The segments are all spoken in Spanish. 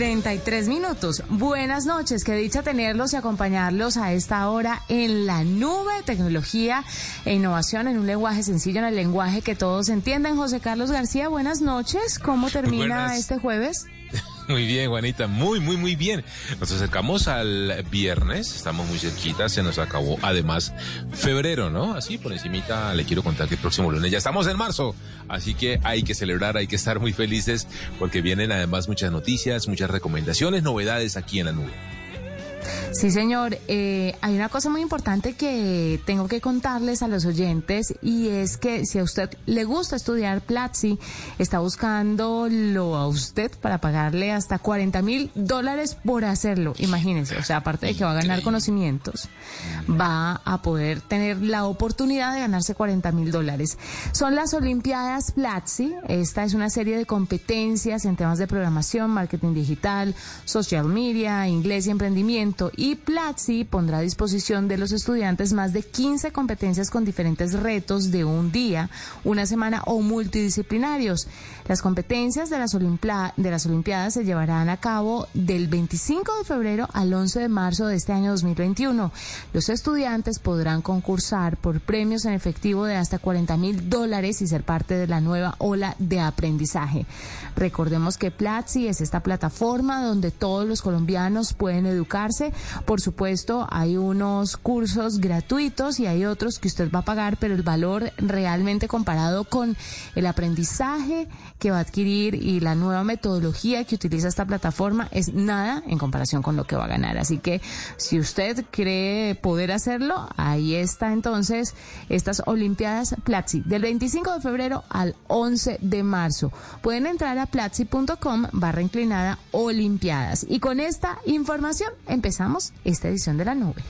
33 minutos. Buenas noches, qué dicha tenerlos y acompañarlos a esta hora en la nube, tecnología e innovación en un lenguaje sencillo, en el lenguaje que todos entienden. José Carlos García, buenas noches. ¿Cómo termina Buenas. este jueves? Muy bien, Juanita, muy, muy, muy bien. Nos acercamos al viernes, estamos muy cerquita, se nos acabó además febrero, ¿no? Así por encimita le quiero contar que el próximo lunes ya estamos en marzo, así que hay que celebrar, hay que estar muy felices porque vienen además muchas noticias, muchas recomendaciones, novedades aquí en la nube. Sí, señor. Eh, hay una cosa muy importante que tengo que contarles a los oyentes y es que si a usted le gusta estudiar Platzi, está buscando lo a usted para pagarle hasta 40 mil dólares por hacerlo. Imagínense, o sea, aparte de que va a ganar conocimientos, va a poder tener la oportunidad de ganarse 40 mil dólares. Son las Olimpiadas Platzi. Esta es una serie de competencias en temas de programación, marketing digital, social media, inglés y emprendimiento. Y Platzi pondrá a disposición de los estudiantes más de 15 competencias con diferentes retos de un día, una semana o multidisciplinarios. Las competencias de las, de las Olimpiadas se llevarán a cabo del 25 de febrero al 11 de marzo de este año 2021. Los estudiantes podrán concursar por premios en efectivo de hasta 40 mil dólares y ser parte de la nueva ola de aprendizaje. Recordemos que Platzi es esta plataforma donde todos los colombianos pueden educarse. Por supuesto, hay unos cursos gratuitos y hay otros que usted va a pagar, pero el valor realmente comparado con el aprendizaje que va a adquirir y la nueva metodología que utiliza esta plataforma es nada en comparación con lo que va a ganar. Así que si usted cree poder hacerlo, ahí está entonces estas Olimpiadas Platzi del 25 de febrero al 11 de marzo. Pueden entrar a platzi.com barra inclinada Olimpiadas. Y con esta información empezamos esta edición de la nube.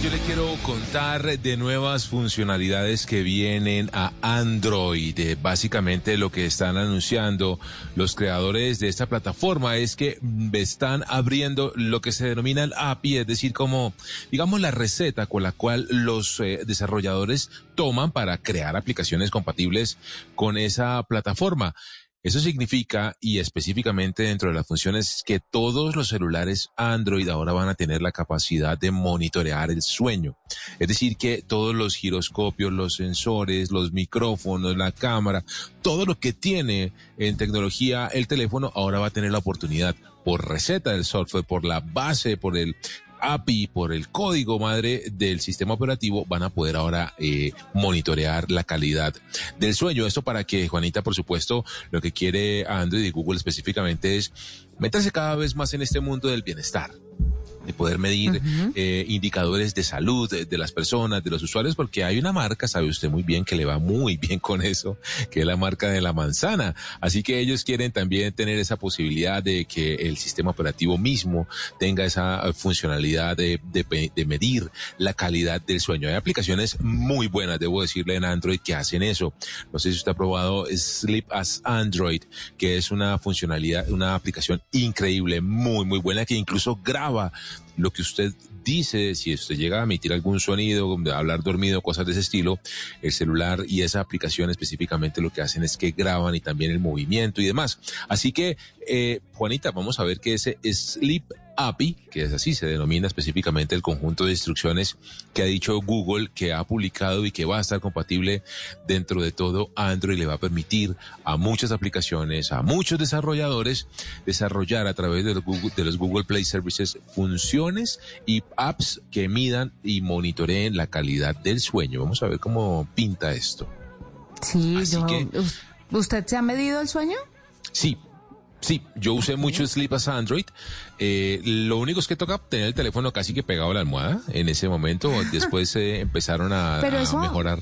Yo le quiero contar de nuevas funcionalidades que vienen a Android. Eh, Básicamente lo que están anunciando los creadores de esta plataforma es que mm, están abriendo lo que se denomina el API, es decir, como digamos la receta con la cual los eh, desarrolladores toman para crear aplicaciones compatibles con esa plataforma. Eso significa, y específicamente dentro de las funciones, que todos los celulares Android ahora van a tener la capacidad de monitorear el sueño. Es decir, que todos los giroscopios, los sensores, los micrófonos, la cámara, todo lo que tiene en tecnología el teléfono ahora va a tener la oportunidad por receta del software, por la base, por el API, por el código madre del sistema operativo, van a poder ahora eh, monitorear la calidad del sueño. Esto para que, Juanita, por supuesto, lo que quiere Android y Google específicamente es meterse cada vez más en este mundo del bienestar. De poder medir eh, indicadores de salud de, de las personas, de los usuarios, porque hay una marca, sabe usted muy bien, que le va muy bien con eso, que es la marca de la manzana. Así que ellos quieren también tener esa posibilidad de que el sistema operativo mismo tenga esa eh, funcionalidad de, de de medir la calidad del sueño. Hay aplicaciones muy buenas, debo decirle, en Android que hacen eso. No sé si usted ha probado Sleep as Android, que es una funcionalidad, una aplicación increíble, muy, muy buena, que incluso graba lo que usted dice, si usted llega a emitir algún sonido, a hablar dormido, cosas de ese estilo, el celular y esa aplicación específicamente lo que hacen es que graban y también el movimiento y demás. Así que, eh, Juanita, vamos a ver que ese Sleep API, que es así, se denomina específicamente el conjunto de instrucciones que ha dicho Google, que ha publicado y que va a estar compatible dentro de todo Android, le va a permitir a muchas aplicaciones, a muchos desarrolladores, desarrollar a través de los Google, de los Google Play Services funciones y apps que midan y monitoreen la calidad del sueño. Vamos a ver cómo pinta esto. Sí, yo, que- ¿usted se ha medido el sueño? Sí, sí, yo usé mucho Sleep as Android. Eh, lo único es que toca tener el teléfono casi que pegado a la almohada en ese momento. Después eh, empezaron a, Pero a eso- mejorar.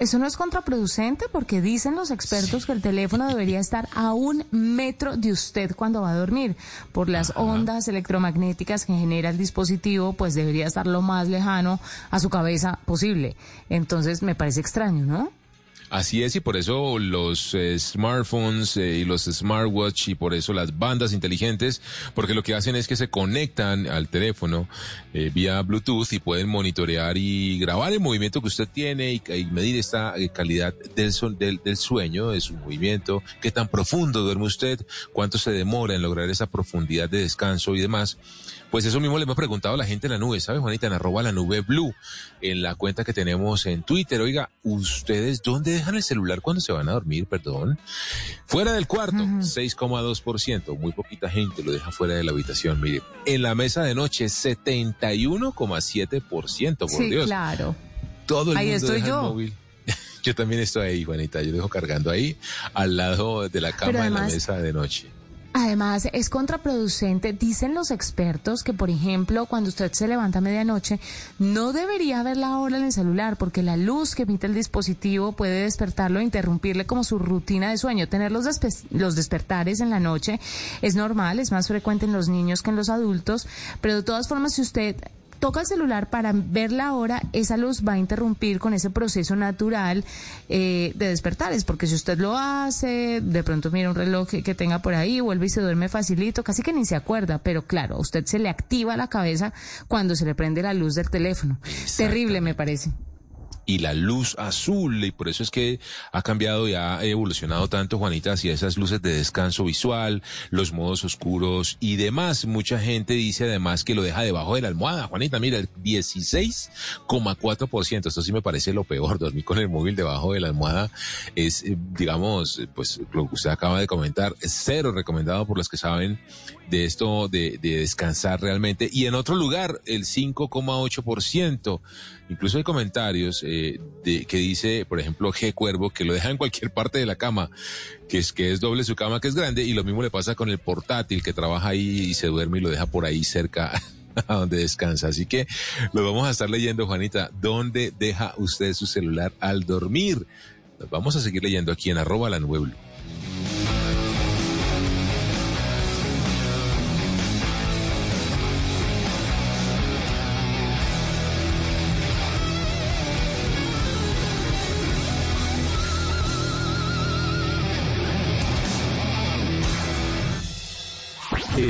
Eso no es contraproducente porque dicen los expertos que el teléfono debería estar a un metro de usted cuando va a dormir. Por las ondas electromagnéticas que genera el dispositivo, pues debería estar lo más lejano a su cabeza posible. Entonces me parece extraño, ¿no? Así es, y por eso los eh, smartphones eh, y los smartwatch y por eso las bandas inteligentes, porque lo que hacen es que se conectan al teléfono eh, vía Bluetooth y pueden monitorear y grabar el movimiento que usted tiene y, medir esta calidad del, del, del sueño, de su movimiento, qué tan profundo duerme usted, cuánto se demora en lograr esa profundidad de descanso y demás. Pues eso mismo le hemos preguntado a la gente en la nube, ¿sabe, Juanita? En arroba la nube blue, en la cuenta que tenemos en Twitter. Oiga, ¿ustedes dónde dejan el celular cuando se van a dormir? Perdón. Fuera del cuarto, 6,2%. Muy poquita gente lo deja fuera de la habitación. Mire, en la mesa de noche, 71,7%. Por sí, Dios. claro. Todo el Ahí mundo estoy deja el móvil. Yo también estoy ahí, Juanita. Yo dejo cargando ahí al lado de la cama en la mesa de noche. Además, es contraproducente. Dicen los expertos que, por ejemplo, cuando usted se levanta a medianoche, no debería ver la hora en el celular porque la luz que emite el dispositivo puede despertarlo e interrumpirle como su rutina de sueño. Tener los, despe- los despertares en la noche es normal, es más frecuente en los niños que en los adultos, pero de todas formas, si usted toca el celular para ver la hora, esa luz va a interrumpir con ese proceso natural eh, de despertares, porque si usted lo hace, de pronto mira un reloj que, que tenga por ahí, vuelve y se duerme facilito, casi que ni se acuerda, pero claro, a usted se le activa la cabeza cuando se le prende la luz del teléfono. Terrible, me parece. Y la luz azul y por eso es que ha cambiado y ha evolucionado tanto Juanita hacia esas luces de descanso visual, los modos oscuros y demás. Mucha gente dice además que lo deja debajo de la almohada. Juanita, mira, el 16,4%. Esto sí me parece lo peor. Dormir con el móvil debajo de la almohada es, eh, digamos, eh, pues lo que usted acaba de comentar, es cero recomendado por los que saben de esto de, de descansar realmente. Y en otro lugar, el 5,8%. Incluso hay comentarios eh, de, que dice, por ejemplo, G Cuervo, que lo deja en cualquier parte de la cama, que es que es doble su cama, que es grande, y lo mismo le pasa con el portátil, que trabaja ahí y se duerme y lo deja por ahí cerca a donde descansa. Así que lo vamos a estar leyendo, Juanita. ¿Dónde deja usted su celular al dormir? Los vamos a seguir leyendo aquí en arroba la nube Blue.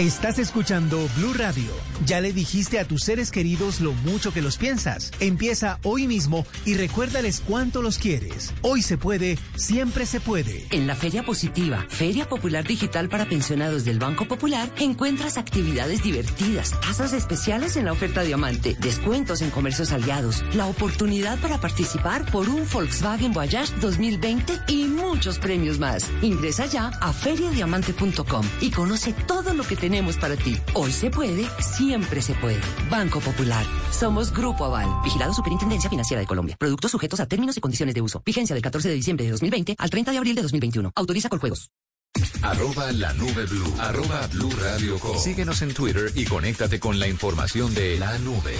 Estás escuchando Blue Radio. Ya le dijiste a tus seres queridos lo mucho que los piensas. Empieza hoy mismo y recuérdales cuánto los quieres. Hoy se puede, siempre se puede. En la Feria Positiva, Feria Popular Digital para Pensionados del Banco Popular, encuentras actividades divertidas, tasas especiales en la oferta Diamante, descuentos en comercios aliados, la oportunidad para participar por un Volkswagen Voyage 2020 y muchos premios más. Ingresa ya a feriadiamante.com y conoce todo lo que tenemos para ti. Hoy se puede, siempre se puede. Banco Popular. Somos Grupo Aval. Vigilado Superintendencia Financiera de Colombia. Productos sujetos a términos y condiciones de uso. Vigencia del 14 de diciembre de 2020 al 30 de abril de 2021. Autoriza con juegos. Arroba la nube blue. Arroba blue radio com. Síguenos en Twitter y conéctate con la información de la nube.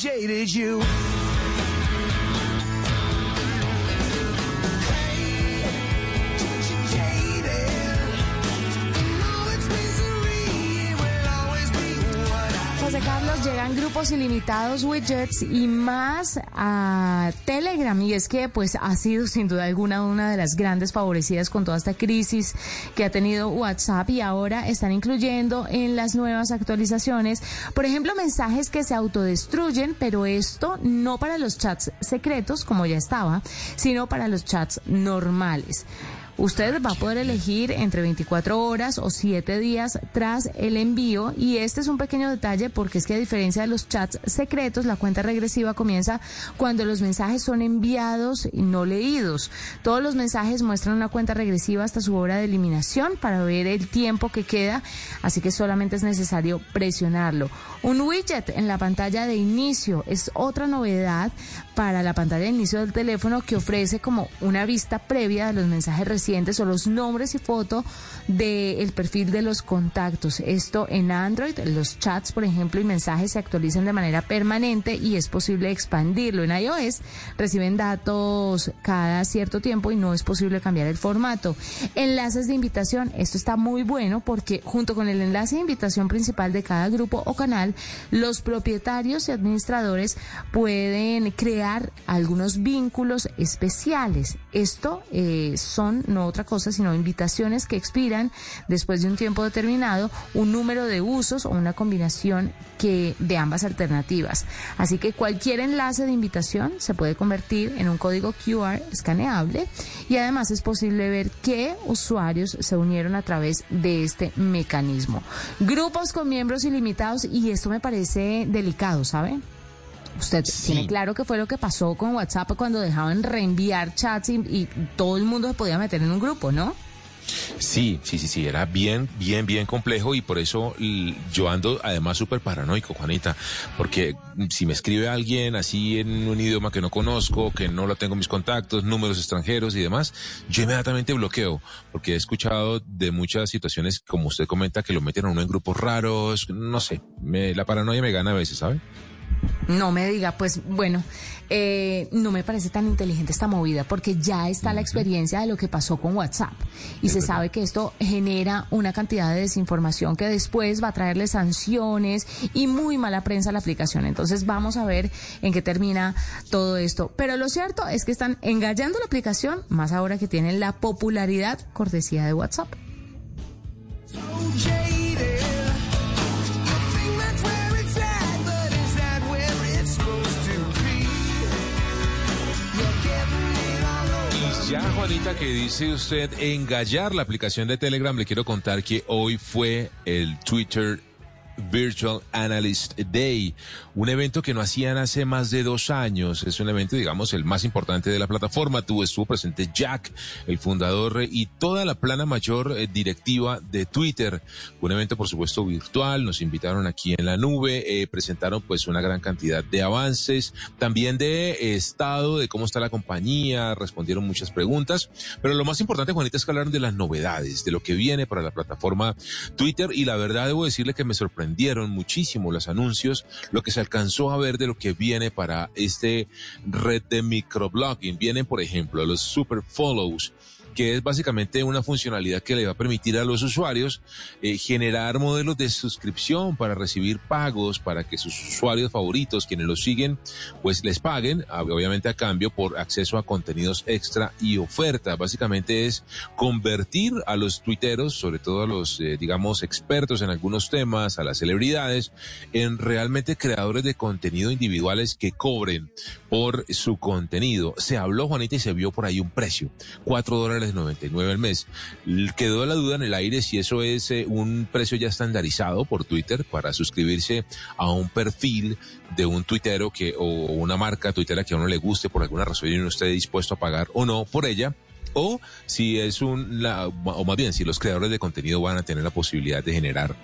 Jaded you. Grupos ilimitados, widgets y más a Telegram. Y es que pues ha sido sin duda alguna una de las grandes favorecidas con toda esta crisis que ha tenido WhatsApp y ahora están incluyendo en las nuevas actualizaciones, por ejemplo, mensajes que se autodestruyen, pero esto no para los chats secretos como ya estaba, sino para los chats normales. Usted va a poder elegir entre 24 horas o 7 días tras el envío y este es un pequeño detalle porque es que a diferencia de los chats secretos, la cuenta regresiva comienza cuando los mensajes son enviados y no leídos. Todos los mensajes muestran una cuenta regresiva hasta su hora de eliminación para ver el tiempo que queda, así que solamente es necesario presionarlo. Un widget en la pantalla de inicio es otra novedad para la pantalla de inicio del teléfono que ofrece como una vista previa de los mensajes recientes o los nombres y foto del perfil de los contactos. Esto en Android, los chats, por ejemplo, y mensajes se actualizan de manera permanente y es posible expandirlo. En iOS reciben datos cada cierto tiempo y no es posible cambiar el formato. Enlaces de invitación, esto está muy bueno porque junto con el enlace de invitación principal de cada grupo o canal, los propietarios y administradores pueden crear algunos vínculos especiales. Esto eh, son no otra cosa sino invitaciones que expiran después de un tiempo determinado, un número de usos o una combinación que de ambas alternativas. Así que cualquier enlace de invitación se puede convertir en un código QR escaneable y además es posible ver qué usuarios se unieron a través de este mecanismo. Grupos con miembros ilimitados y esto me parece delicado, ¿sabe? Usted tiene claro que fue lo que pasó con WhatsApp cuando dejaban reenviar chats y, y todo el mundo se podía meter en un grupo, ¿no? Sí, sí, sí, sí, era bien, bien, bien complejo y por eso yo ando además súper paranoico, Juanita, porque si me escribe alguien así en un idioma que no conozco, que no lo tengo en mis contactos, números extranjeros y demás, yo inmediatamente bloqueo, porque he escuchado de muchas situaciones, como usted comenta, que lo meten a uno en grupos raros, no sé, me- la paranoia me gana a veces, ¿sabe? No me diga, pues bueno, eh, no me parece tan inteligente esta movida porque ya está la experiencia de lo que pasó con WhatsApp y se sabe que esto genera una cantidad de desinformación que después va a traerle sanciones y muy mala prensa a la aplicación. Entonces vamos a ver en qué termina todo esto. Pero lo cierto es que están engallando la aplicación, más ahora que tienen la popularidad cortesía de WhatsApp. Ya, Juanita, que dice usted engallar la aplicación de Telegram, le quiero contar que hoy fue el Twitter Virtual Analyst Day, un evento que no hacían hace más de dos años. Es un evento, digamos, el más importante de la plataforma. Tuvo, estuvo presente Jack, el fundador, eh, y toda la plana mayor eh, directiva de Twitter. Un evento, por supuesto, virtual. Nos invitaron aquí en la nube, eh, presentaron pues una gran cantidad de avances, también de estado, de cómo está la compañía, respondieron muchas preguntas. Pero lo más importante, Juanita, es que hablaron de las novedades, de lo que viene para la plataforma Twitter. Y la verdad, debo decirle que me sorprendió expandieron muchísimo los anuncios, lo que se alcanzó a ver de lo que viene para este red de microblogging. Vienen, por ejemplo, los super follows que es básicamente una funcionalidad que le va a permitir a los usuarios eh, generar modelos de suscripción para recibir pagos, para que sus usuarios favoritos, quienes los siguen, pues les paguen, obviamente a cambio por acceso a contenidos extra y oferta. Básicamente es convertir a los tuiteros, sobre todo a los, eh, digamos, expertos en algunos temas, a las celebridades, en realmente creadores de contenido individuales que cobren por su contenido. Se habló, Juanita, y se vio por ahí un precio, 4 dólares 99 al mes. Quedó la duda en el aire si eso es eh, un precio ya estandarizado por Twitter para suscribirse a un perfil de un tuitero que, o una marca tuitera que a uno le guste por alguna razón y no esté dispuesto a pagar o no por ella. O si es un, la- o más bien, si los creadores de contenido van a tener la posibilidad de generar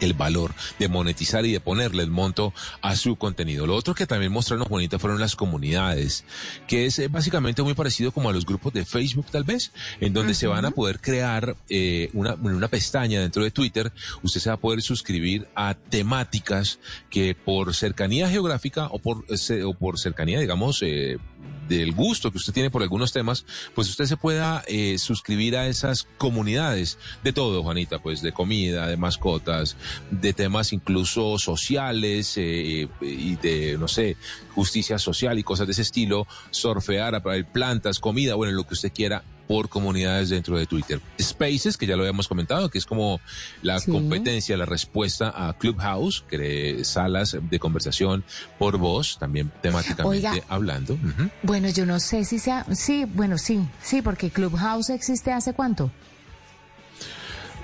el valor de monetizar y de ponerle el monto a su contenido. Lo otro que también mostraron Juanita fueron las comunidades, que es eh, básicamente muy parecido como a los grupos de Facebook tal vez, en donde se van a poder crear eh, una, una pestaña dentro de Twitter, usted se va a poder suscribir a temáticas que por cercanía geográfica o por, eh, o por cercanía, digamos, eh, del gusto que usted tiene por algunos temas, pues usted se pueda eh, suscribir a esas comunidades de todo, Juanita, pues de comida, de mascotas, de temas incluso sociales eh, y de, no sé, justicia social y cosas de ese estilo, atraer plantas, comida, bueno, lo que usted quiera por comunidades dentro de Twitter. Spaces, que ya lo habíamos comentado, que es como la Sí. competencia, la respuesta a Clubhouse, que salas de conversación por voz, también temáticamente Oiga. hablando. Bueno, yo no sé si sea, sí, bueno, sí, sí, porque Clubhouse existe hace cuánto.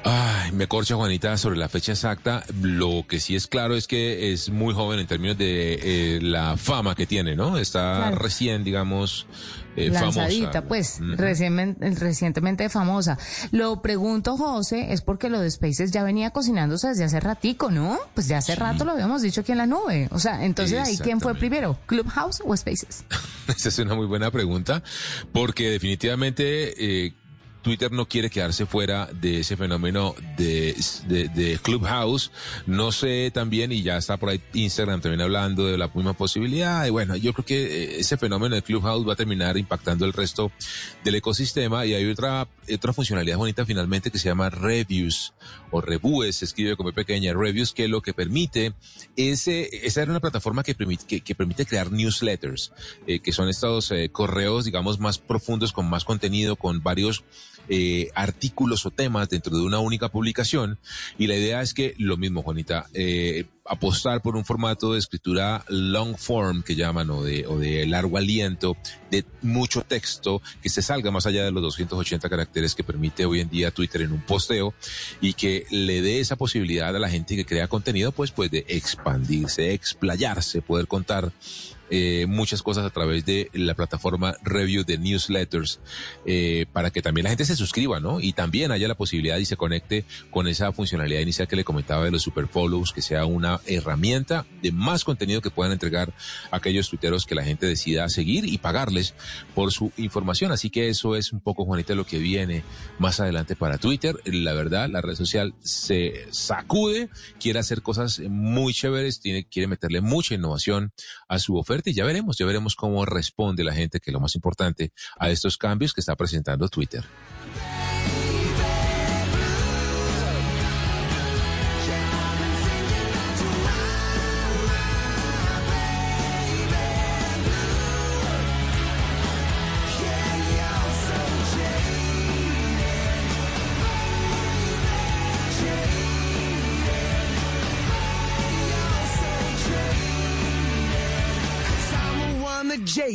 Ay, me corcha Juanita sobre la fecha exacta. Lo que sí es claro es que es muy joven en términos de eh, la fama que tiene, ¿no? Está Claro. recién, digamos, eh, Lanzadita, famosa. pues, recientemente, recientemente famosa. Lo pregunto, José, es porque lo de Spaces ya venía cocinándose desde hace ratico, ¿no? Pues ya hace rato lo habíamos dicho aquí en la nube. O sea, entonces ahí, ¿quién fue primero? ¿Clubhouse o Spaces? Esa es una muy buena pregunta, porque definitivamente eh, Twitter no quiere quedarse fuera de ese fenómeno de, de, de Clubhouse. No sé también, y ya está por ahí Instagram también hablando de la misma posibilidad. Y bueno, yo creo que eh, ese fenómeno de Clubhouse va a terminar impactando el resto del ecosistema. Y hay otra, otra funcionalidad bonita finalmente que se llama Reviews o Reviews, se escribe como pequeña, Reviews, que lo que permite es, eh, esa era una plataforma que permite, que, permite crear newsletters, eh, que son estos correos, digamos, más profundos, con más contenido, con varios eh, artículos o temas dentro de una única publicación. Y la idea es que lo mismo, Juanita, eh, apostar por un formato de escritura long form que llaman o de, o de largo aliento, de mucho texto, que se salga más allá de los 280 caracteres que permite hoy en día Twitter en un posteo y que le dé esa posibilidad a la gente que crea contenido, pues, pues de expandirse, explayarse, poder contar eh, muchas cosas a través de la plataforma review de newsletters eh, para que también la gente se suscriba, ¿no? Y también haya la posibilidad y se conecte con esa funcionalidad inicial que le comentaba de los super follows, que sea una herramienta de más contenido que puedan entregar aquellos tuiteros que la gente decida seguir y pagarles por su información. Así que eso es un poco, Juanita, lo que viene más adelante para Twitter. La verdad, la red social se sacude, quiere hacer cosas muy chéveres, tiene, quiere meterle mucha innovación a su oferta y ya veremos, ya veremos cómo responde la gente, que es lo más importante, a estos cambios que está presentando Twitter.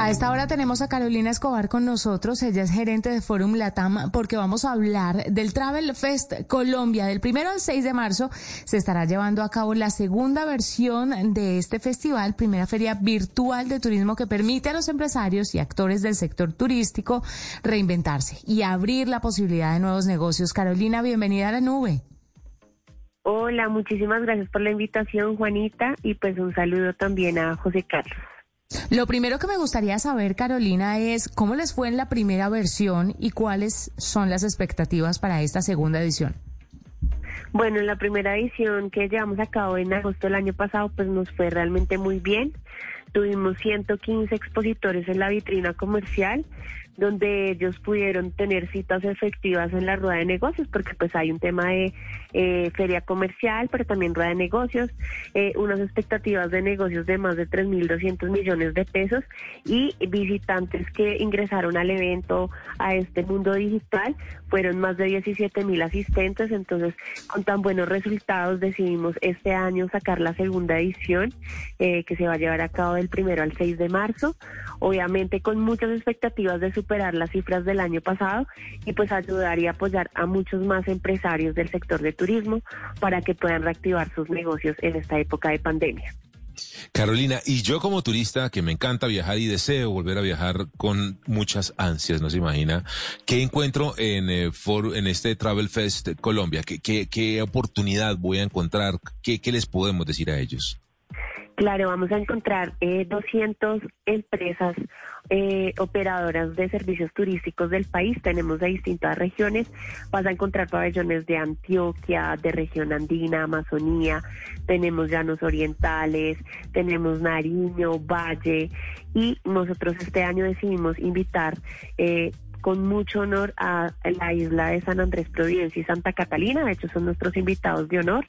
A esta hora tenemos a Carolina Escobar con nosotros. Ella es gerente de Forum Latam porque vamos a hablar del Travel Fest Colombia. Del primero al 6 de marzo se estará llevando a cabo la segunda versión de este festival, primera feria virtual de turismo que permite a los empresarios y actores del sector turístico reinventarse y abrir la posibilidad de nuevos negocios. Carolina, bienvenida a la nube. Hola, muchísimas gracias por la invitación, Juanita, y pues un saludo también a José Carlos. Lo primero que me gustaría saber, Carolina, es cómo les fue en la primera versión y cuáles son las expectativas para esta segunda edición. Bueno, en la primera edición que llevamos a cabo en agosto del año pasado, pues nos fue realmente muy bien. Tuvimos 115 expositores en la vitrina comercial, donde ellos pudieron tener citas efectivas en la rueda de negocios, porque pues hay un tema de eh, feria comercial, pero también rueda de negocios, eh, unas expectativas de negocios de más de 3.200 millones de pesos y visitantes que ingresaron al evento, a este mundo digital, fueron más de 17 mil asistentes, entonces con tan buenos resultados decidimos este año sacar la segunda edición eh, que se va a llevar a cabo del primero al 6 de marzo, obviamente con muchas expectativas de superar las cifras del año pasado y pues ayudar y apoyar a muchos más empresarios del sector de turismo para que puedan reactivar sus negocios en esta época de pandemia. Carolina, y yo como turista que me encanta viajar y deseo volver a viajar con muchas ansias, no se imagina, ¿qué encuentro en, eh, for- en este Travel Fest Colombia? ¿Qué, oportunidad voy a encontrar? ¿Qué, ¿Qué les podemos decir a ellos? Claro, vamos a encontrar eh, 200 empresas eh, operadoras de servicios turísticos del país. Tenemos de distintas regiones. Vas a encontrar pabellones de Antioquia, de región andina, Amazonía. Tenemos llanos orientales, tenemos Nariño, Valle. Y nosotros este año decidimos invitar eh, con mucho honor a la isla de San Andrés Providencia y Santa Catalina. De hecho, son nuestros invitados de honor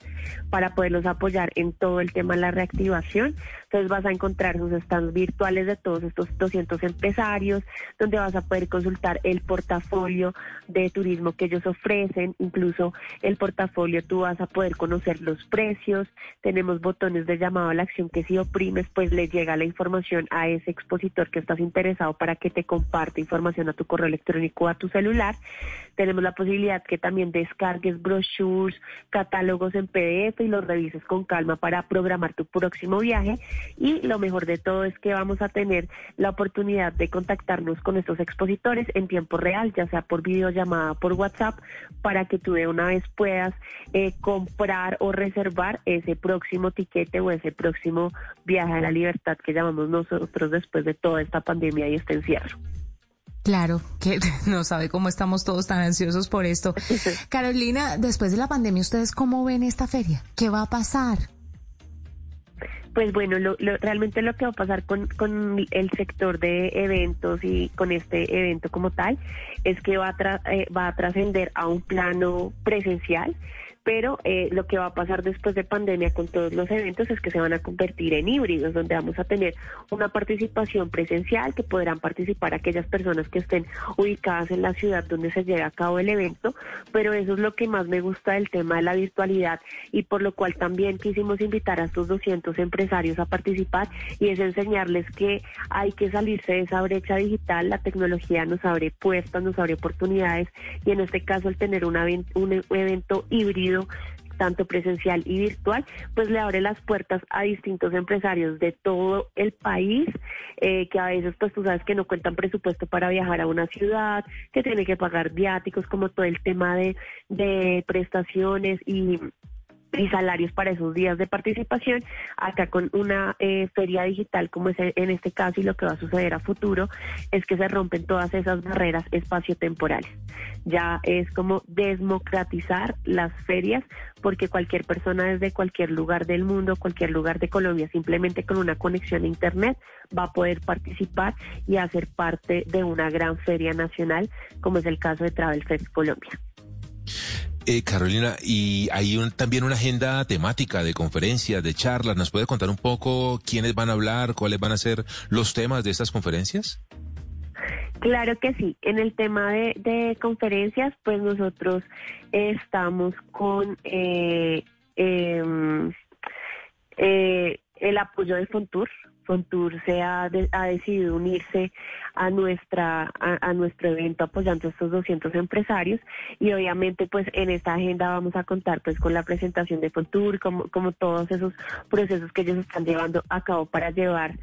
para poderlos apoyar en todo el tema de la reactivación. Entonces vas a encontrar sus stands virtuales de todos estos 200 empresarios, donde vas a poder consultar el portafolio de turismo que ellos ofrecen, incluso el portafolio tú vas a poder conocer los precios, tenemos botones de llamado a la acción que si oprimes pues le llega la información a ese expositor que estás interesado para que te comparte información a tu correo electrónico o a tu celular. Tenemos la posibilidad que también descargues brochures, catálogos en PDF y los revises con calma para programar tu próximo viaje. Y lo mejor de todo es que vamos a tener la oportunidad de contactarnos con estos expositores en tiempo real, ya sea por videollamada, por WhatsApp, para que tú de una vez puedas eh, comprar o reservar ese próximo tiquete o ese próximo viaje a la libertad que llamamos nosotros después de toda esta pandemia y este encierro. Claro, que no sabe cómo estamos todos tan ansiosos por esto. Carolina, después de la pandemia, ¿ustedes cómo ven esta feria? ¿Qué va a pasar? Pues bueno, lo, lo- realmente lo que va a pasar con, con el sector de eventos y con este evento como tal es que va a, tra- eh, va a trascender a un plano presencial, pero eh, lo que va a pasar después de pandemia con todos los eventos es que se van a convertir en híbridos, donde vamos a tener una participación presencial que podrán participar aquellas personas que estén ubicadas en la ciudad donde se lleve a cabo el evento, pero eso es lo que más me gusta del tema de la virtualidad y por lo cual también quisimos invitar a estos 200 empresarios a participar y es enseñarles que hay que salirse de esa brecha digital, la tecnología nos abre puertas, nos abre oportunidades y en este caso el tener una un e- evento híbrido tanto presencial y virtual, pues le abre las puertas a distintos empresarios de todo el país, eh, que a veces pues tú sabes que no cuentan presupuesto para viajar a una ciudad, que tienen que pagar viáticos, como todo el tema de, de prestaciones y y salarios para esos días de participación. Acá con una eh, feria digital como es en este caso y lo que va a suceder a futuro es que se rompen todas esas barreras espaciotemporales. Ya es como democratizar las ferias porque cualquier persona desde cualquier lugar del mundo, cualquier lugar de Colombia, simplemente con una conexión a Internet va a poder participar y hacer parte de una gran feria nacional como es el caso de Travel Fest Colombia. Eh, Carolina, y hay un- también una agenda temática de conferencias, de charlas. ¿Nos puede contar un poco quiénes van a hablar, cuáles van a ser los temas de estas conferencias? Claro que sí. En el tema de, de conferencias, pues nosotros estamos con eh, em, eh, el apoyo de Fontour. Fontour se ha, ha decidido unirse a nuestra a, nuestro evento apoyando a estos 200 empresarios. Y obviamente pues en esta agenda vamos a contar pues con la presentación de Fontour como como todos esos procesos que ellos están llevando a cabo para llevar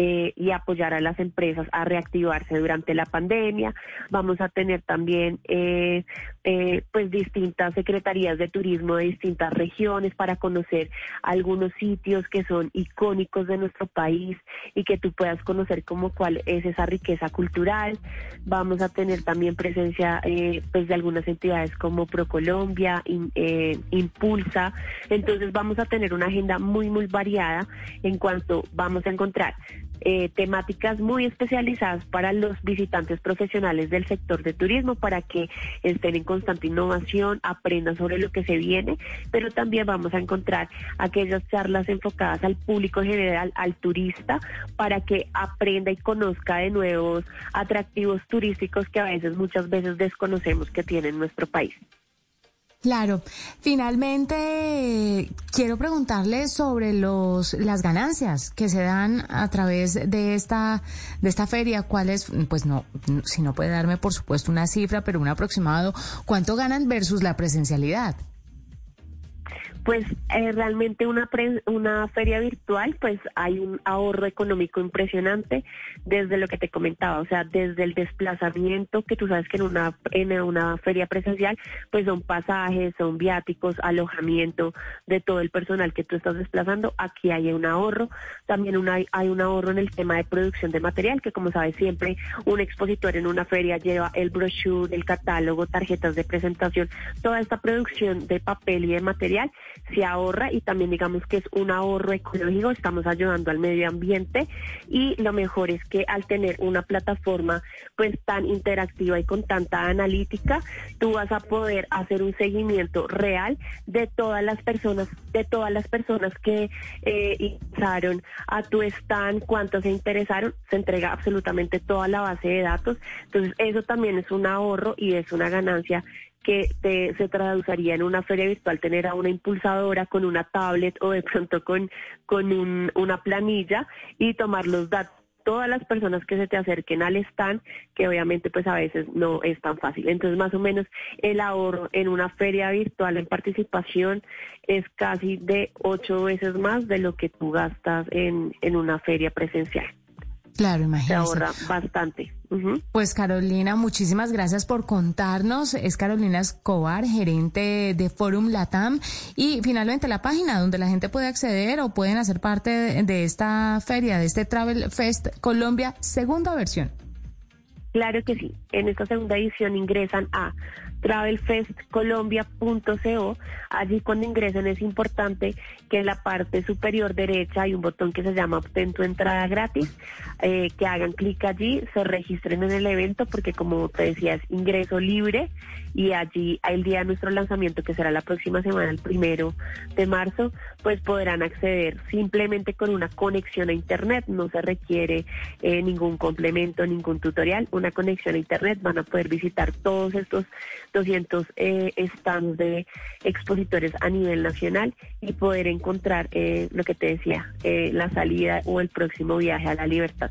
eh, y apoyar a las empresas a reactivarse durante la pandemia. Vamos a tener también eh, eh, pues distintas secretarías de turismo de distintas regiones para conocer algunos sitios que son icónicos de nuestro país y que tú puedas conocer como cuál es esa riqueza cultural. Vamos a tener también presencia eh, pues de algunas entidades como Procolombia, eh, Impulsa. Entonces vamos a tener una agenda muy muy variada en cuanto vamos a encontrar eh, temáticas muy especializadas para los visitantes profesionales del sector de turismo para que estén en constante innovación, aprendan sobre lo que se viene, pero también vamos a encontrar aquellas charlas enfocadas al público general, al turista, para que aprenda y conozca de nuevos atractivos turísticos que a veces, muchas veces desconocemos que tiene nuestro país. Claro. Finalmente, quiero preguntarle sobre los las ganancias que se dan a través de esta de esta feria. ¿Cuáles? Pues no, si no puede darme, por supuesto, una cifra, pero un aproximado. ¿Cuánto ganan versus la presencialidad? Pues eh, realmente una pre- una feria virtual, pues hay un ahorro económico impresionante desde lo que te comentaba, o sea, desde el desplazamiento, que tú sabes que en una en una feria presencial, pues son pasajes, son viáticos, alojamiento de todo el personal que tú estás desplazando. Aquí hay un ahorro, también hay un ahorro en el tema de producción de material, que como sabes siempre un expositor en una feria lleva el brochure, el catálogo, tarjetas de presentación, toda esta producción de papel y de material se ahorra y también digamos que es un ahorro ecológico, estamos ayudando al medio ambiente y lo mejor es que al tener una plataforma pues tan interactiva y con tanta analítica, tú vas a poder hacer un seguimiento real de todas las personas, de todas las personas que eh, ingresaron a tu stand, cuántos se interesaron, se entrega absolutamente toda la base de datos, entonces eso también es un ahorro y es una ganancia que te- se traduciría en una feria virtual tener a una impulsadora con una tablet o de pronto con, con un- una planilla y tomar los datos todas las personas que se te acerquen al stand, que obviamente pues a veces no es tan fácil. Entonces más o menos el ahorro en una feria virtual en participación es casi de ocho veces más de lo que tú gastas en, en una feria presencial. Claro, Se imagínese. ahorra bastante. Pues Carolina, muchísimas gracias por contarnos. Es Carolina Escobar, gerente de Forum Latam. Y finalmente la página donde la gente puede acceder o pueden hacer parte de, de esta feria, de este Travel Fest Colombia, segunda versión. Claro que sí. En esta segunda edición ingresan a travelfestcolombia.co. Allí cuando ingresen es importante que en la parte superior derecha hay un botón que se llama Obtén tu entrada gratis, eh, que hagan clic allí, se registren en el evento porque como te decía es ingreso libre y allí el día de nuestro lanzamiento que será la próxima semana, el primero de marzo, pues podrán acceder simplemente con una conexión a internet, no se requiere eh, ningún complemento, ningún tutorial, una conexión a internet, van a poder visitar todos estos 200 eh, stands de expositores a nivel nacional y poder encontrar eh, lo que te decía, eh, la salida o el próximo viaje a la libertad.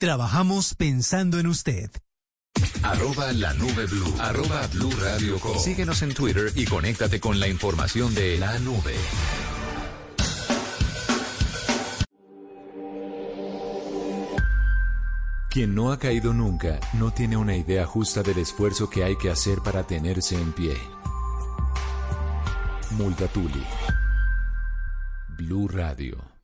Trabajamos pensando en usted. Arroba la nube blue. Arroba blue radio com. Síguenos en Twitter y conéctate con la información de la nube. Quien no ha caído nunca no tiene una idea justa del esfuerzo que hay que hacer para tenerse en pie. Multatuli. Blue Radio.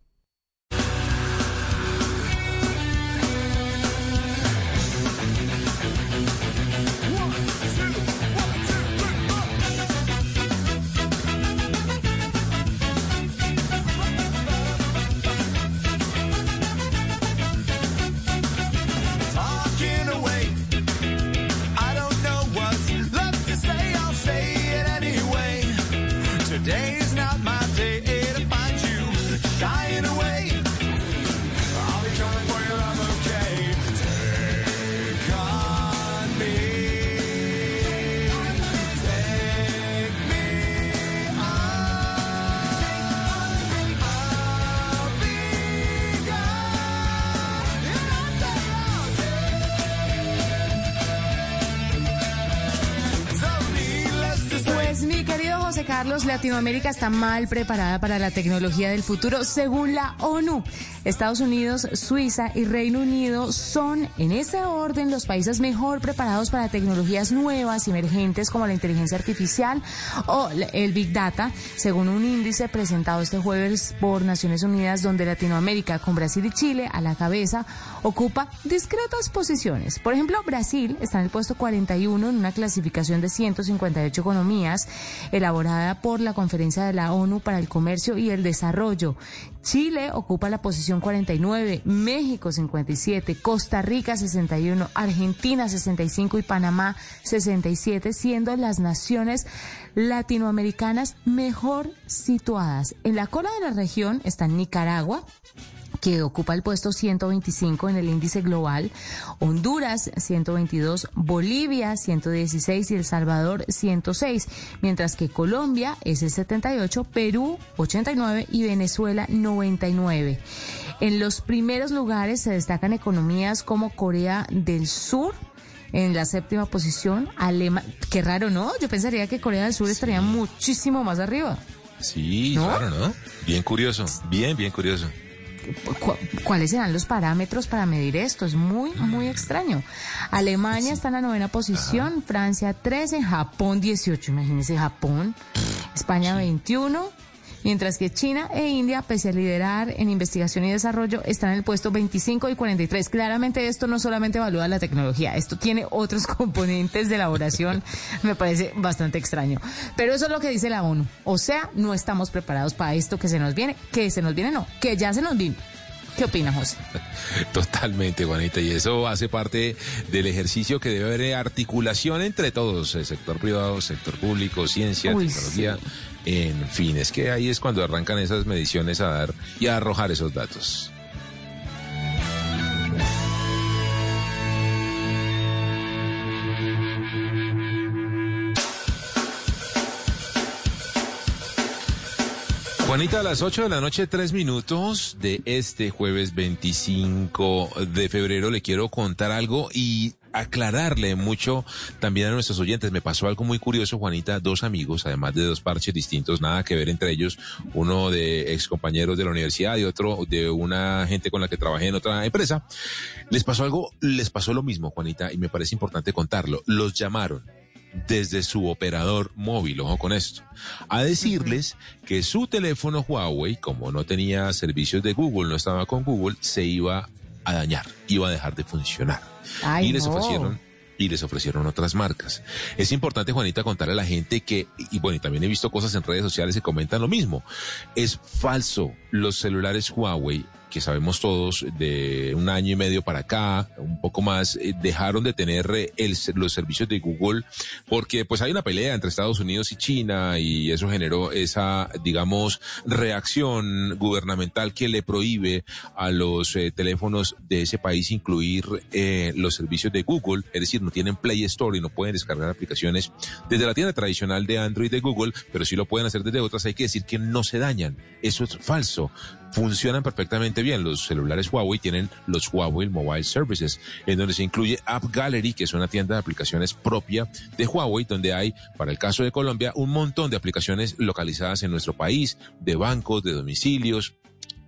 Latinoamérica está mal preparada para la tecnología del futuro según la ONU. Estados Unidos, Suiza y Reino Unido son, en ese orden, los países mejor preparados para tecnologías nuevas, emergentes como la inteligencia artificial o el Big Data, según un índice presentado este jueves por Naciones Unidas, donde Latinoamérica, con Brasil y Chile a la cabeza, ocupa discretas posiciones. Por ejemplo, Brasil está en el puesto 41 en una clasificación de 158 economías elaborada por la Conferencia de la ONU para el Comercio y el Desarrollo. Chile ocupa la posición 49, México 57, Costa Rica 61, Argentina 65 y Panamá 67, siendo las naciones latinoamericanas mejor situadas. En la cola de la región están Nicaragua, que ocupa el puesto 125 en el índice global, Honduras 122, Bolivia 116 y El Salvador 106, mientras que Colombia es el 78, Perú 89 y Venezuela 99. En los primeros lugares se destacan economías como Corea del Sur, en la séptima posición, Alemania, qué raro, ¿no? Yo pensaría que Corea del Sur estaría muchísimo más arriba. Sí, ¿No? claro, ¿no? Bien curioso, bien, bien curioso. Cu- cuáles serán los parámetros para medir esto. Es muy, muy extraño. Alemania está en la novena posición, Francia 13, Japón 18, imagínense Japón, España 21. Mientras que China e India, pese a liderar en investigación y desarrollo, están en el puesto 25 y 43. Claramente esto no solamente evalúa la tecnología, esto tiene otros componentes de elaboración. Me parece bastante extraño. Pero eso es lo que dice la ONU. O sea, no estamos preparados para esto que se nos viene. Que se nos viene, no, que ya se nos vino. ¿Qué opina, José? Totalmente, Juanita, y eso hace parte del ejercicio que debe haber articulación entre todos, el sector privado, sector público, ciencia, Uy, tecnología, en fin, es que ahí es cuando arrancan esas mediciones a dar y a arrojar esos datos. Juanita, a las 8 de la noche, tres minutos de este jueves 25 de febrero, le quiero contar algo y aclararle mucho también a nuestros oyentes. Me pasó algo muy curioso, Juanita, dos amigos, además de dos parches distintos, nada que ver entre ellos, uno de ex compañeros de la universidad y otro de una gente con la que trabajé en otra empresa. Les pasó algo, les pasó lo mismo, Juanita, y me parece importante contarlo. Los llamaron desde su operador móvil, ojo con esto, a decirles que su teléfono Huawei, como no tenía servicios de Google, no estaba con Google, se iba a dañar, iba a dejar de funcionar. Ay, y les no. ofrecieron y les ofrecieron otras marcas. Es importante, Juanita, contarle a la gente que, y bueno, y también he visto cosas en redes sociales que comentan lo mismo. Es falso. Los celulares Huawei, que sabemos todos, de un año y medio para acá, un poco más, eh, dejaron de tener eh, el, los servicios de Google porque pues hay una pelea entre Estados Unidos y China y eso generó esa, digamos, reacción gubernamental que le prohíbe a los eh, teléfonos de ese país incluir eh, los servicios de Google, es decir, no tienen Play Store y no pueden descargar aplicaciones desde la tienda tradicional de Android de Google, pero sí lo pueden hacer desde otras. Hay que decir que no se dañan. Eso es falso. Funcionan perfectamente bien. Los celulares Huawei tienen los Huawei Mobile Services, en donde se incluye App Gallery, que es una tienda de aplicaciones propia de Huawei, donde hay, para el caso de Colombia, un montón de aplicaciones localizadas en nuestro país, de bancos, de domicilios,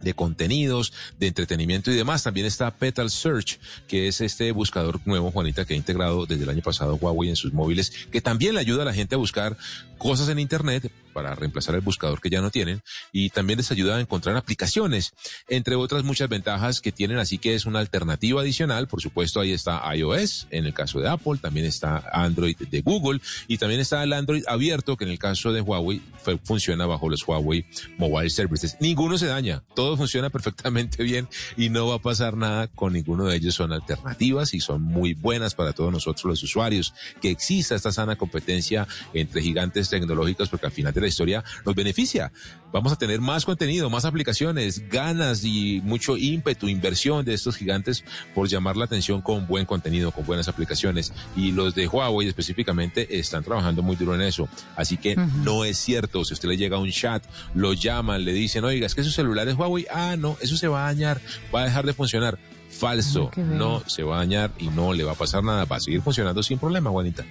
de contenidos, de entretenimiento y demás. También está Petal Search, que es este buscador nuevo, Juanita, que ha integrado desde el año pasado Huawei en sus móviles, que también le ayuda a la gente a buscar cosas en Internet para reemplazar el buscador que ya no tienen y también les ayuda a encontrar aplicaciones, entre otras muchas ventajas que tienen, así que es una alternativa adicional. Por supuesto, ahí está iOS, en el caso de Apple, también está Android de Google y también está el Android abierto, que en el caso de Huawei funciona bajo los Huawei Mobile Services. Ninguno se daña, todo funciona perfectamente bien y no va a pasar nada con ninguno de ellos. Son alternativas y son muy buenas para todos nosotros los usuarios. Que exista esta sana competencia entre gigantes tecnológicos, porque al final de la historia nos beneficia. Vamos a tener más contenido, más aplicaciones, ganas y mucho ímpetu, inversión de estos gigantes por llamar la atención con buen contenido, con buenas aplicaciones. Y los de Huawei específicamente están trabajando muy duro en eso. Así que no es cierto. Si usted le llega un chat, lo llaman, le dicen, oiga, es que su celular es Huawei. Ah, no, eso se va a dañar, va a dejar de funcionar. Falso, no se va a dañar y no le va a pasar nada, va a seguir funcionando sin problema, Juanita.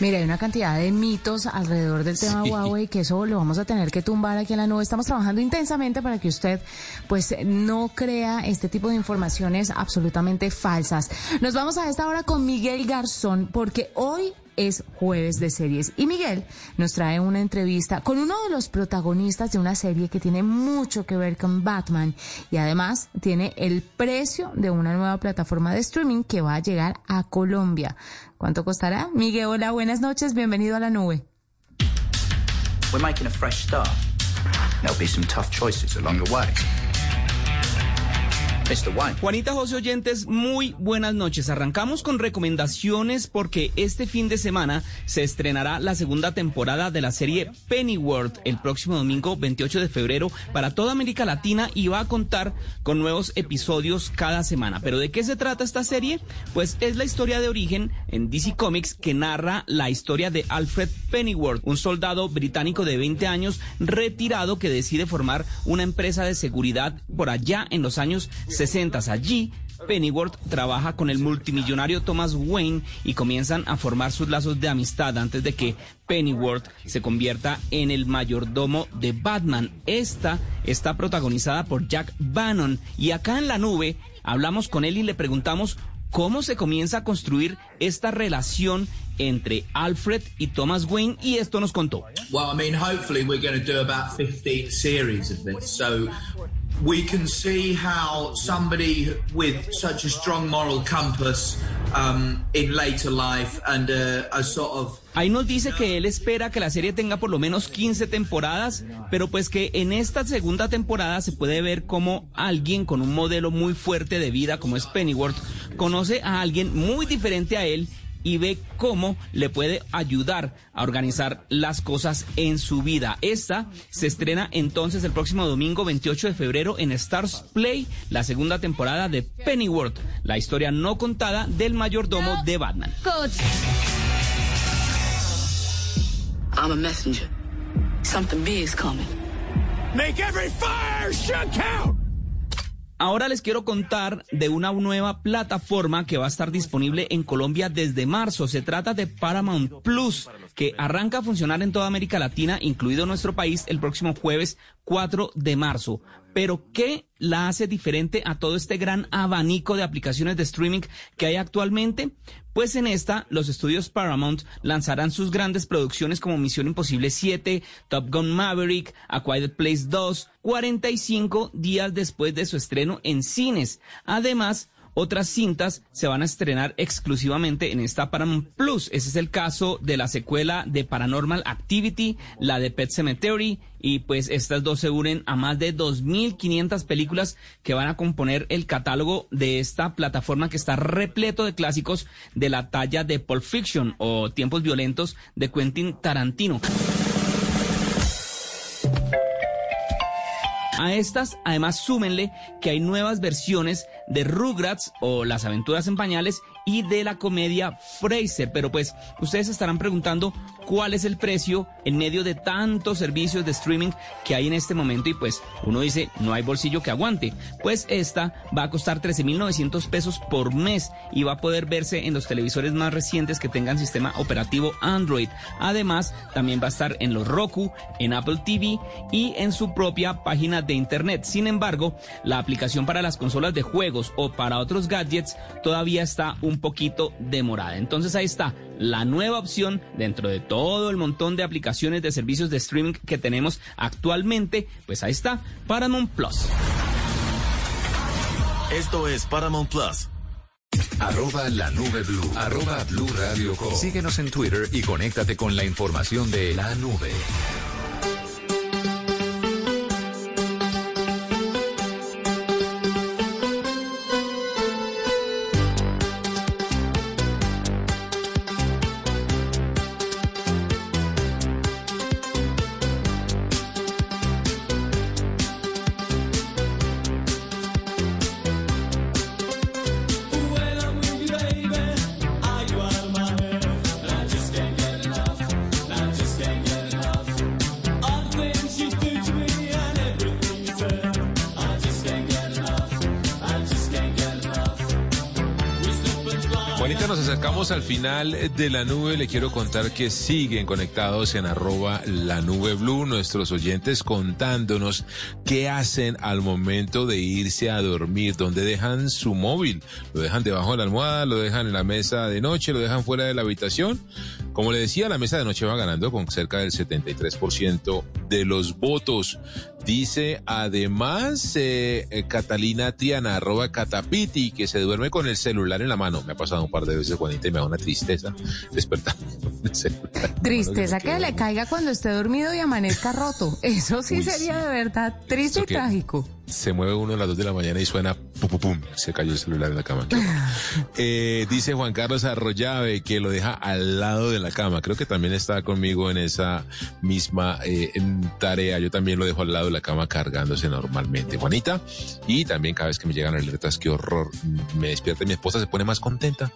Mira, hay una cantidad de mitos alrededor del tema Sí. Huawei que eso lo vamos a tener que tumbar aquí en la nube. Estamos trabajando intensamente para que usted pues no crea este tipo de informaciones absolutamente falsas. Nos vamos a esta hora con Miguel Garzón porque hoy es jueves de series y Miguel nos trae una entrevista con uno de los protagonistas de una serie que tiene mucho que ver con Batman y además tiene el precio de una nueva plataforma de streaming que va a llegar a Colombia. ¿Cuánto costará? Miguel, hola, buenas noches, bienvenido a la nube. We're making a fresh start. There'll be some tough choices along the way. Juanita José Oyentes, muy buenas noches. Arrancamos con recomendaciones porque este fin de semana se estrenará la segunda temporada de la serie Pennyworth el próximo domingo 28 de febrero para toda América Latina y va a contar con nuevos episodios cada semana. ¿Pero de qué se trata esta serie? Pues es la historia de origen en DC Comics que narra la historia de Alfred Pennyworth, un soldado británico de 20 años retirado que decide formar una empresa de seguridad por allá en los años 60. Allí, Pennyworth trabaja con el multimillonario Thomas Wayne y comienzan a formar sus lazos de amistad antes de que Pennyworth se convierta en el mayordomo de Batman. Esta está protagonizada por Jack Bannon y acá en la nube hablamos con él y le preguntamos cómo se comienza a construir esta relación entre Alfred y Thomas Wayne y esto nos contó. Well, I mean, hopefully we're going to do about 15 series of this. So we can see how somebody with such a strong moral compass um, in later life and uh, a sort of Ahí nos dice que él espera que la serie tenga por lo menos 15 temporadas, pero pues que en esta segunda temporada se puede ver cómo alguien con un modelo muy fuerte de vida como es Pennyworth conoce a alguien muy diferente a él y ve cómo le puede ayudar a organizar las cosas en su vida. Esta se estrena entonces el próximo domingo 28 de febrero en Stars Play, la segunda temporada de Pennyworth, la historia no contada del mayordomo de Batman. I'm a messenger. Something big's coming. Make every fire should count! Ahora les quiero contar de una nueva plataforma que va a estar disponible en Colombia desde marzo. Se trata de Paramount Plus, que arranca a funcionar en toda América Latina, incluido nuestro país, el próximo jueves 4 de marzo. Pero, ¿qué la hace diferente a todo este gran abanico de aplicaciones de streaming que hay actualmente? Pues en esta, los estudios Paramount lanzarán sus grandes producciones como Misión Imposible 7, Top Gun Maverick, A Quiet Place 2, 45 días después de su estreno en cines. Además, otras cintas se van a estrenar exclusivamente en esta Paramount Plus. Ese es el caso de la secuela de Paranormal Activity, la de Pet Cemetery, y pues estas dos se unen a más de 2.500 películas que van a componer el catálogo de esta plataforma que está repleto de clásicos de la talla de Pulp Fiction o Tiempos Violentos de Quentin Tarantino. A estas, además, súmenle que hay nuevas versiones de Rugrats o Las aventuras en pañales y de la comedia Fraser. Pero pues, ustedes estarán preguntando cuál es el precio en medio de tantos servicios de streaming que hay en este momento y pues uno dice, no hay bolsillo que aguante. Pues esta va a costar 13.900 pesos por mes y va a poder verse en los televisores más recientes que tengan sistema operativo Android. Además, también va a estar en los Roku, en Apple TV y en su propia página de internet. Sin embargo, la aplicación para las consolas de juegos o para otros gadgets todavía está un poquito demorada. Entonces ahí está la nueva opción dentro de todo el montón de aplicaciones de servicios de streaming que tenemos actualmente. Pues ahí está Paramount Plus. Esto es Paramount Plus. Arroba la nube blue. Arroba blue radio com. Síguenos en Twitter y conéctate con la información de la nube. Final de la nube. Le quiero contar que siguen conectados en arroba la nube blue nuestros oyentes contándonos qué hacen al momento de irse a dormir, dónde dejan su móvil. Lo dejan debajo de la almohada, lo dejan en la mesa de noche, lo dejan fuera de la habitación. Como le decía, la mesa de noche va ganando con cerca del 73% de los votos. Dice además eh, eh, Catalina Triana, arroba Catapiti, que se duerme con el celular en la mano. Me ha pasado un par de veces, Juanita, y me da una tristeza despertar. con el celular Tristeza que le caiga cuando esté dormido y amanezca roto. Eso sí Uy, sería sí. de verdad triste y que- trágico. Se mueve uno a las 2 de la mañana y suena pum, pum, pum. Se cayó el celular en la cama. Eh, dice Juan Carlos Arroyave que lo deja al lado de la cama. Creo que también está conmigo en esa misma eh, tarea. Yo también lo dejo al lado de la cama cargándose normalmente. Juanita. Y también cada vez que me llegan alertas, qué horror. Me despierta y mi esposa se pone más contenta.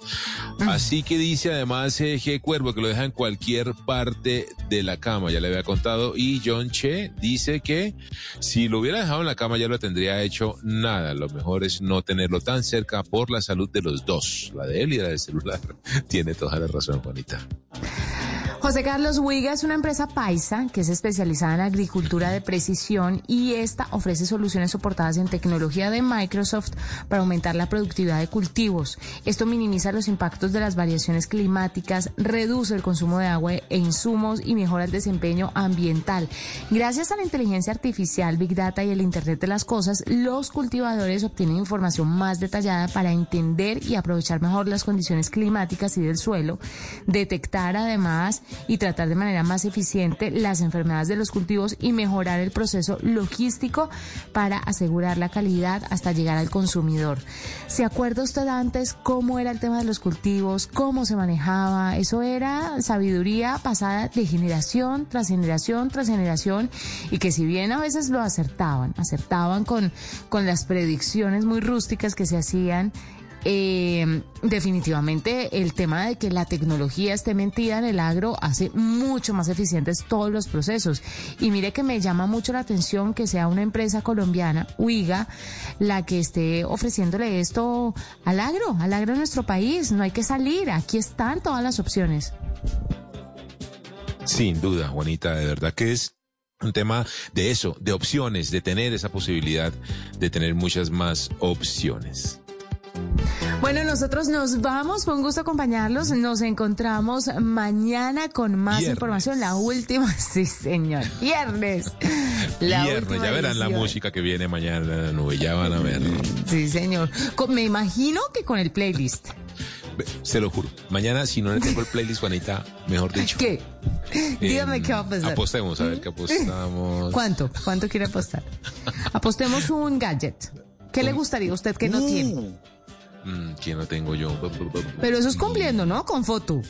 Así que dice además eh, G. Cuervo que lo deja en cualquier parte de la cama, ya le había contado. Y John Che dice que si lo hubiera dejado en la cama ya lo tendría hecho nada. Lo mejor es no tenerlo tan cerca por la salud de los dos, la de él y la del celular. Tiene toda la razón, Juanita. José Carlos Huiga es una empresa paisa que es especializada en agricultura de precisión y esta ofrece soluciones soportadas en tecnología de Microsoft para aumentar la productividad de cultivos. Esto minimiza los impactos de las variaciones climáticas, reduce el consumo de agua e insumos y mejora el desempeño ambiental. Gracias a la inteligencia artificial, Big Data y el Internet de las Cosas, los cultivadores obtienen información más detallada para entender y aprovechar mejor las condiciones climáticas y del suelo, detectar además y tratar de manera más eficiente las enfermedades de los cultivos y mejorar el proceso logístico para asegurar la calidad hasta llegar al consumidor. ¿Se acuerda usted antes cómo era el tema de los cultivos, cómo se manejaba? Eso era sabiduría pasada de generación tras generación tras generación y que si bien a veces lo acertaban, acertaban con, con las predicciones muy rústicas que se hacían, eh, definitivamente el tema de que la tecnología esté mentida en el agro hace mucho más eficientes todos los procesos. Y mire que me llama mucho la atención que sea una empresa colombiana, UIGA, la que esté ofreciéndole esto al agro, al agro de nuestro país. No hay que salir, aquí están todas las opciones. Sin duda, Juanita, de verdad que es un tema de eso, de opciones, de tener esa posibilidad de tener muchas más opciones. Bueno, nosotros nos vamos, fue un gusto acompañarlos. Nos encontramos mañana con más Viernes. información. La última, sí, señor. Viernes. La Viernes, ya verán la música que viene mañana en la nube, ya van a ver. Sí, señor. Me imagino que con el playlist. Se lo juro. Mañana, si no le tengo el playlist, Juanita, mejor dicho. ¿Qué? Dígame qué va a pasar. Apostemos, a ver qué apostamos. ¿Cuánto? ¿Cuánto quiere apostar? Apostemos un gadget. ¿Qué le gustaría a usted que no tiene? Mm, ¿Quién no tengo yo? Pero eso es cumpliendo, ¿no? Con foto.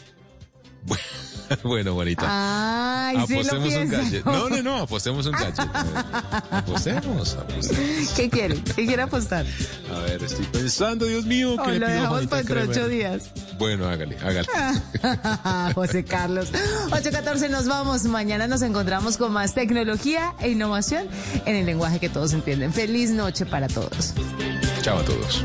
Bueno, Juanita. Ay, sí lo apostemos un gadget. No, no, no, apostemos un gadget. Apostemos, apostemos. ¿Qué quiere? ¿Qué quiere apostar? A ver, estoy pensando, Dios mío, O que le lo pido dejamos para Kremer? ocho días. Bueno, hágale, hágale. José Carlos. 8.14 nos vamos. Mañana nos encontramos con más tecnología e innovación en el lenguaje que todos entienden. Feliz noche para todos. Chao a todos.